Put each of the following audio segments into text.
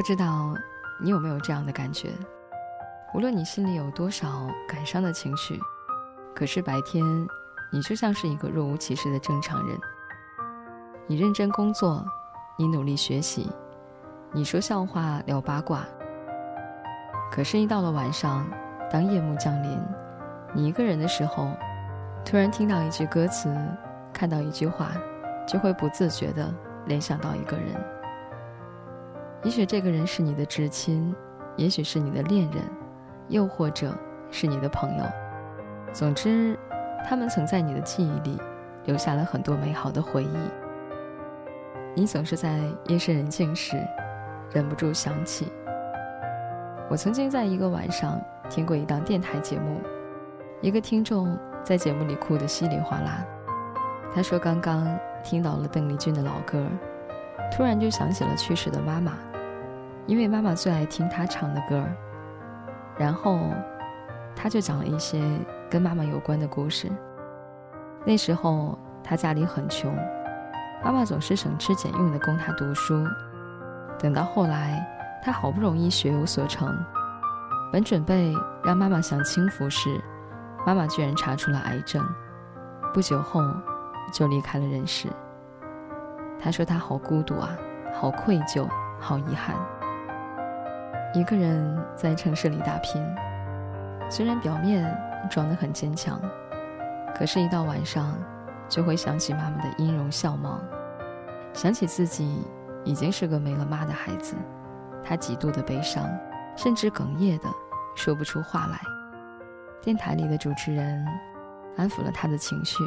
不知道你有没有这样的感觉？无论你心里有多少感伤的情绪，可是白天你就像是一个若无其事的正常人。你认真工作，你努力学习，你说笑话聊八卦。可是，一到了晚上，当夜幕降临，你一个人的时候，突然听到一句歌词，看到一句话，就会不自觉地联想到一个人。也许这个人是你的至亲，也许是你的恋人，又或者是你的朋友。总之，他们曾在你的记忆里留下了很多美好的回忆。你总是在夜深人静时，忍不住想起。我曾经在一个晚上听过一档电台节目，一个听众在节目里哭得稀里哗啦。他说刚刚听到了邓丽君的老歌，突然就想起了去世的妈妈，因为妈妈最爱听他唱的歌。然后他就讲了一些跟妈妈有关的故事。那时候他家里很穷，妈妈总是省吃俭用的供他读书。等到后来。他好不容易学有所成，本准备让妈妈享清福时，妈妈居然查出了癌症，不久后就离开了人世。他说他好孤独啊，好愧疚，好遗憾。一个人在城市里打拼，虽然表面装得很坚强，可是，一到晚上就会想起妈妈的音容笑貌，想起自己已经是个没了妈的孩子。他极度的悲伤，甚至哽咽的说不出话来。电台里的主持人安抚了他的情绪，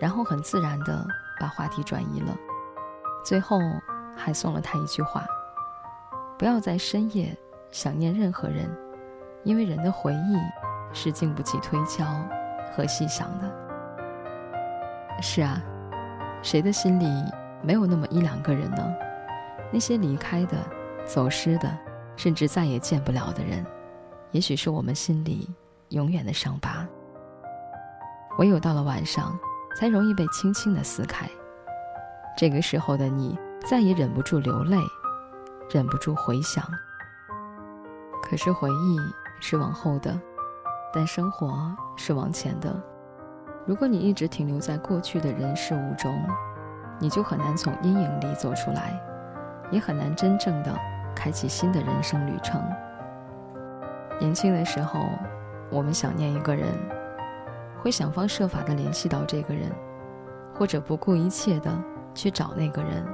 然后很自然的把话题转移了，最后还送了他一句话：不要在深夜想念任何人，因为人的回忆是经不起推敲和细想的。是啊，谁的心里没有那么一两个人呢？那些离开的。走失的，甚至再也见不了的人，也许是我们心里永远的伤疤。唯有到了晚上，才容易被轻轻的撕开。这个时候的你，再也忍不住流泪，忍不住回想。可是回忆是往后的，但生活是往前的。如果你一直停留在过去的人事物中，你就很难从阴影里走出来，也很难真正的。开启新的人生旅程。年轻的时候，我们想念一个人，会想方设法的联系到这个人，或者不顾一切的去找那个人，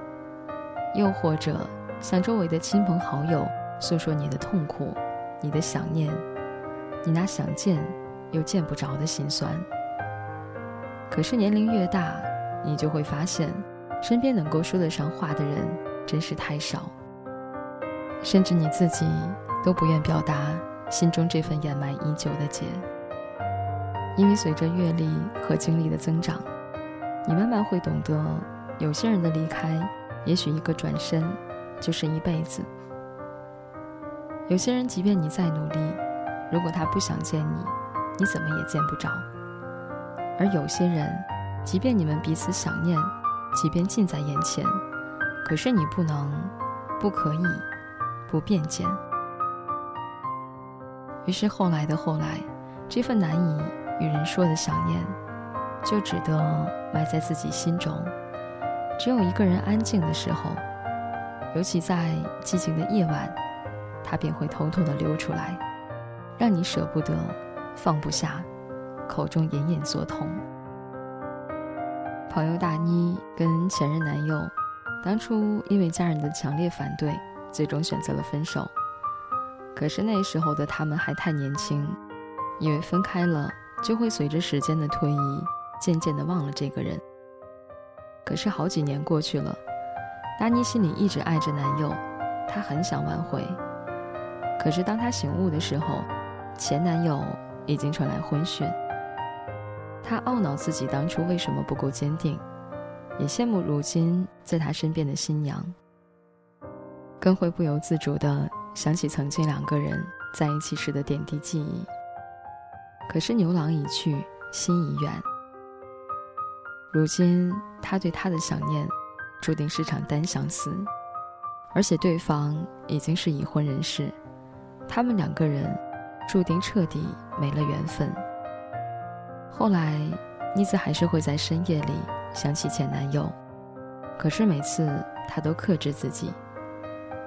又或者向周围的亲朋好友诉说你的痛苦、你的想念，你那想见又见不着的心酸。可是年龄越大，你就会发现，身边能够说得上话的人真是太少。甚至你自己都不愿表达心中这份掩埋已久的结，因为随着阅历和经历的增长，你慢慢会懂得，有些人的离开，也许一个转身就是一辈子；有些人，即便你再努力，如果他不想见你，你怎么也见不着；而有些人，即便你们彼此想念，即便近在眼前，可是你不能，不可以。不便见。于是后来的后来，这份难以与人说的想念，就只得埋在自己心中。只有一个人安静的时候，尤其在寂静的夜晚，他便会偷偷的溜出来，让你舍不得，放不下，口中隐隐作痛。朋友大妮跟前任男友，当初因为家人的强烈反对。最终选择了分手。可是那时候的他们还太年轻，以为分开了就会随着时间的推移，渐渐的忘了这个人。可是好几年过去了，达妮心里一直爱着男友，她很想挽回。可是当她醒悟的时候，前男友已经传来婚讯。她懊恼自己当初为什么不够坚定，也羡慕如今在她身边的新娘。更会不由自主地想起曾经两个人在一起时的点滴记忆。可是牛郎已去，心已远。如今他对她的想念，注定是场单相思，而且对方已经是已婚人士，他们两个人注定彻底没了缘分。后来，妮子还是会在深夜里想起前男友，可是每次她都克制自己，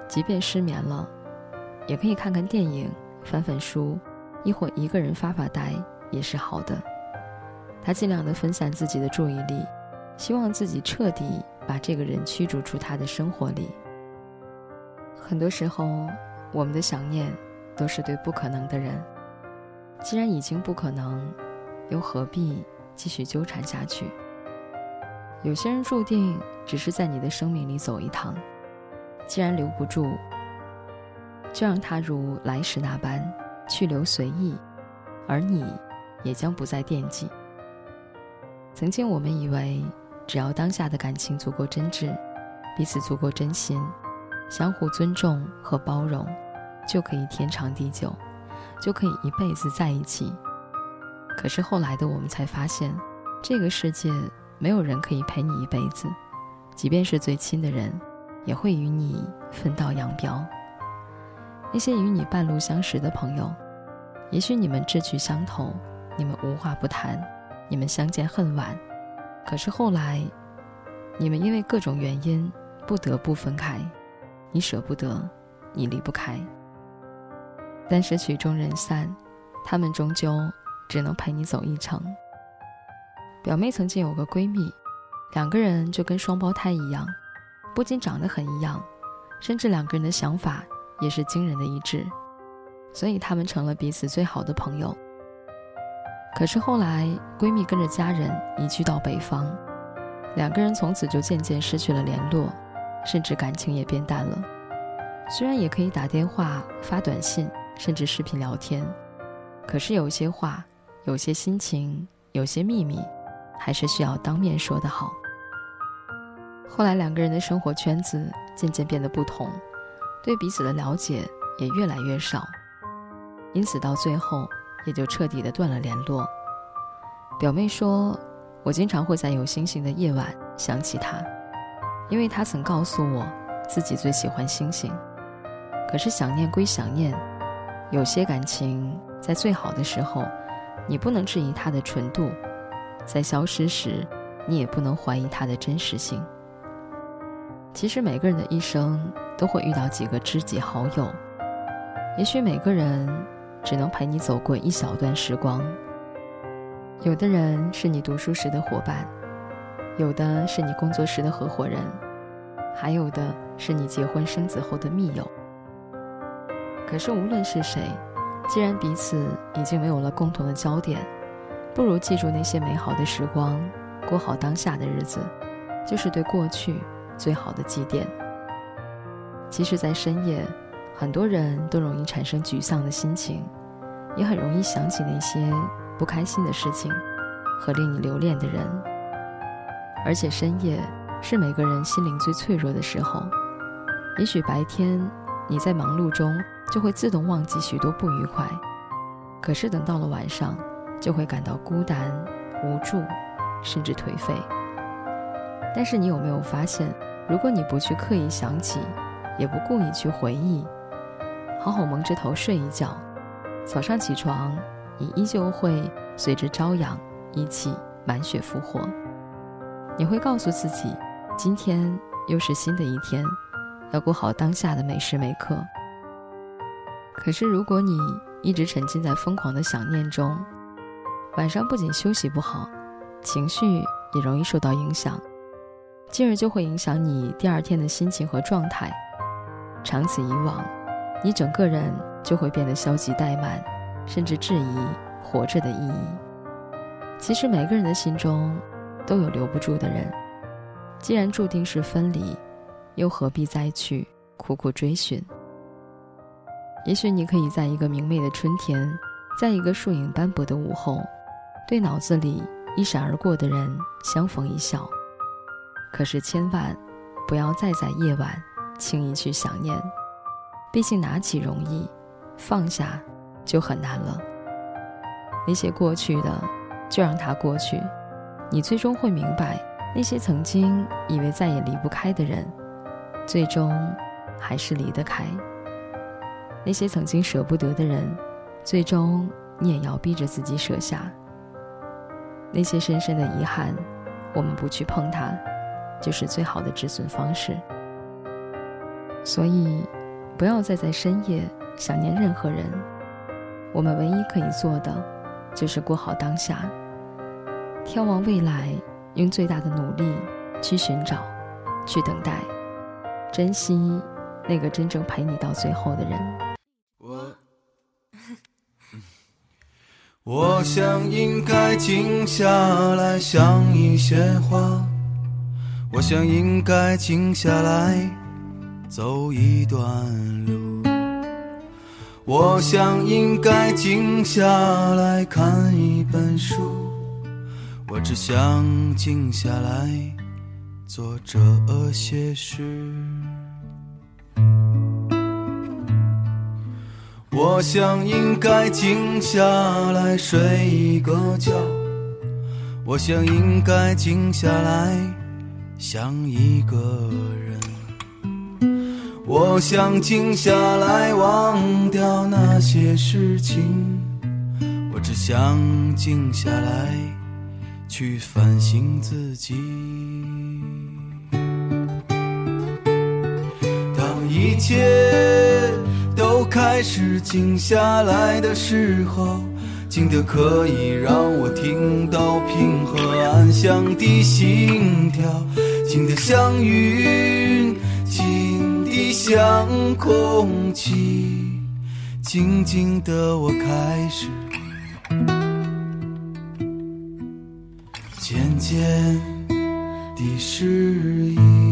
即便失眠了，也可以看看电影、翻翻书，亦或一个人发发呆也是好的。她尽量的分散自己的注意力，希望自己彻底把这个人驱逐出他的生活里。很多时候，我们的想念都是对不可能的人。既然已经不可能，又何必继续纠缠下去？有些人注定只是在你的生命里走一趟，既然留不住，就让他如来时那般去留随意，而你也将不再惦记。曾经我们以为，只要当下的感情足够真挚，彼此足够真心。相互尊重和包容，就可以天长地久，就可以一辈子在一起。可是后来的我们才发现，这个世界没有人可以陪你一辈子，即便是最亲的人，也会与你分道扬镳。那些与你半路相识的朋友，也许你们志趣相投，你们无话不谈，你们相见恨晚。可是后来，你们因为各种原因不得不分开。你舍不得，你离不开。但是曲终人散，他们终究只能陪你走一程。表妹曾经有个闺蜜，两个人就跟双胞胎一样，不仅长得很一样，甚至两个人的想法也是惊人的一致，所以他们成了彼此最好的朋友。可是后来，闺蜜跟着家人移居到北方，两个人从此就渐渐失去了联络。甚至感情也变淡了。虽然也可以打电话、发短信，甚至视频聊天，可是有些话、有些心情、有些秘密，还是需要当面说的好。后来两个人的生活圈子渐渐变得不同，对彼此的了解也越来越少，因此到最后也就彻底的断了联络。表妹说：“我经常会在有星星的夜晚想起他。”因为他曾告诉我，自己最喜欢星星。可是想念归想念，有些感情在最好的时候，你不能质疑它的纯度；在消失时，你也不能怀疑它的真实性。其实每个人的一生都会遇到几个知己好友，也许每个人只能陪你走过一小段时光。有的人是你读书时的伙伴。有的是你工作时的合伙人，还有的是你结婚生子后的密友。可是无论是谁，既然彼此已经没有了共同的焦点，不如记住那些美好的时光，过好当下的日子，就是对过去最好的祭奠。其实，在深夜，很多人都容易产生沮丧的心情，也很容易想起那些不开心的事情和令你留恋的人。而且深夜是每个人心灵最脆弱的时候，也许白天你在忙碌中就会自动忘记许多不愉快，可是等到了晚上，就会感到孤单、无助，甚至颓废。但是你有没有发现，如果你不去刻意想起，也不故意去回忆，好好蒙着头睡一觉，早上起床，你依旧会随着朝阳一起满血复活。你会告诉自己，今天又是新的一天，要过好当下的每时每刻。可是，如果你一直沉浸在疯狂的想念中，晚上不仅休息不好，情绪也容易受到影响，进而就会影响你第二天的心情和状态。长此以往，你整个人就会变得消极怠慢，甚至质疑活着的意义。其实，每个人的心中。都有留不住的人，既然注定是分离，又何必再去苦苦追寻？也许你可以在一个明媚的春天，在一个树影斑驳的午后，对脑子里一闪而过的人相逢一笑。可是千万不要再在夜晚轻易去想念，毕竟拿起容易，放下就很难了。那些过去的，就让它过去。你最终会明白，那些曾经以为再也离不开的人，最终还是离得开。那些曾经舍不得的人，最终你也要逼着自己舍下。那些深深的遗憾，我们不去碰它，就是最好的止损方式。所以，不要再在深夜想念任何人。我们唯一可以做的，就是过好当下，眺望未来，用最大的努力去寻找，去等待，珍惜那个真正陪你到最后的人。我，我想应该静下来想一些话，我想应该静下来走一段路。我想应该静下来看一本书，我只想静下来做这些事。我想应该静下来睡一个觉，我想应该静下来想一个人。我想静下来，忘掉那些事情。我只想静下来，去反省自己。当一切都开始静下来的时候，静得可以让我听到平和安详的心跳，静得像云。像空气，静静的我开始，渐渐地适应。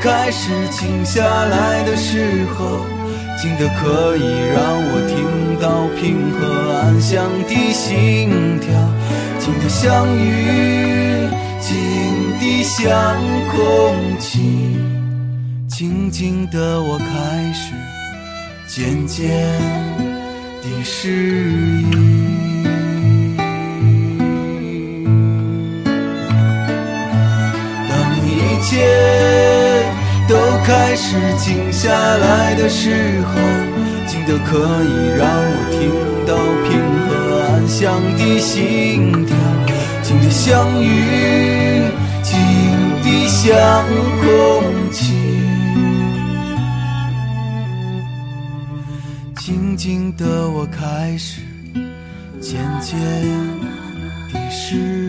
开始静下来的时候，静得可以让我听到平和安详的心跳，静得像雨，静得像空气，静静的我开始渐渐地适应。当一切。开始静下来的时候，静得可以让我听到平和安详的心跳，静得像云，静得像空气，静静的我开始渐渐地适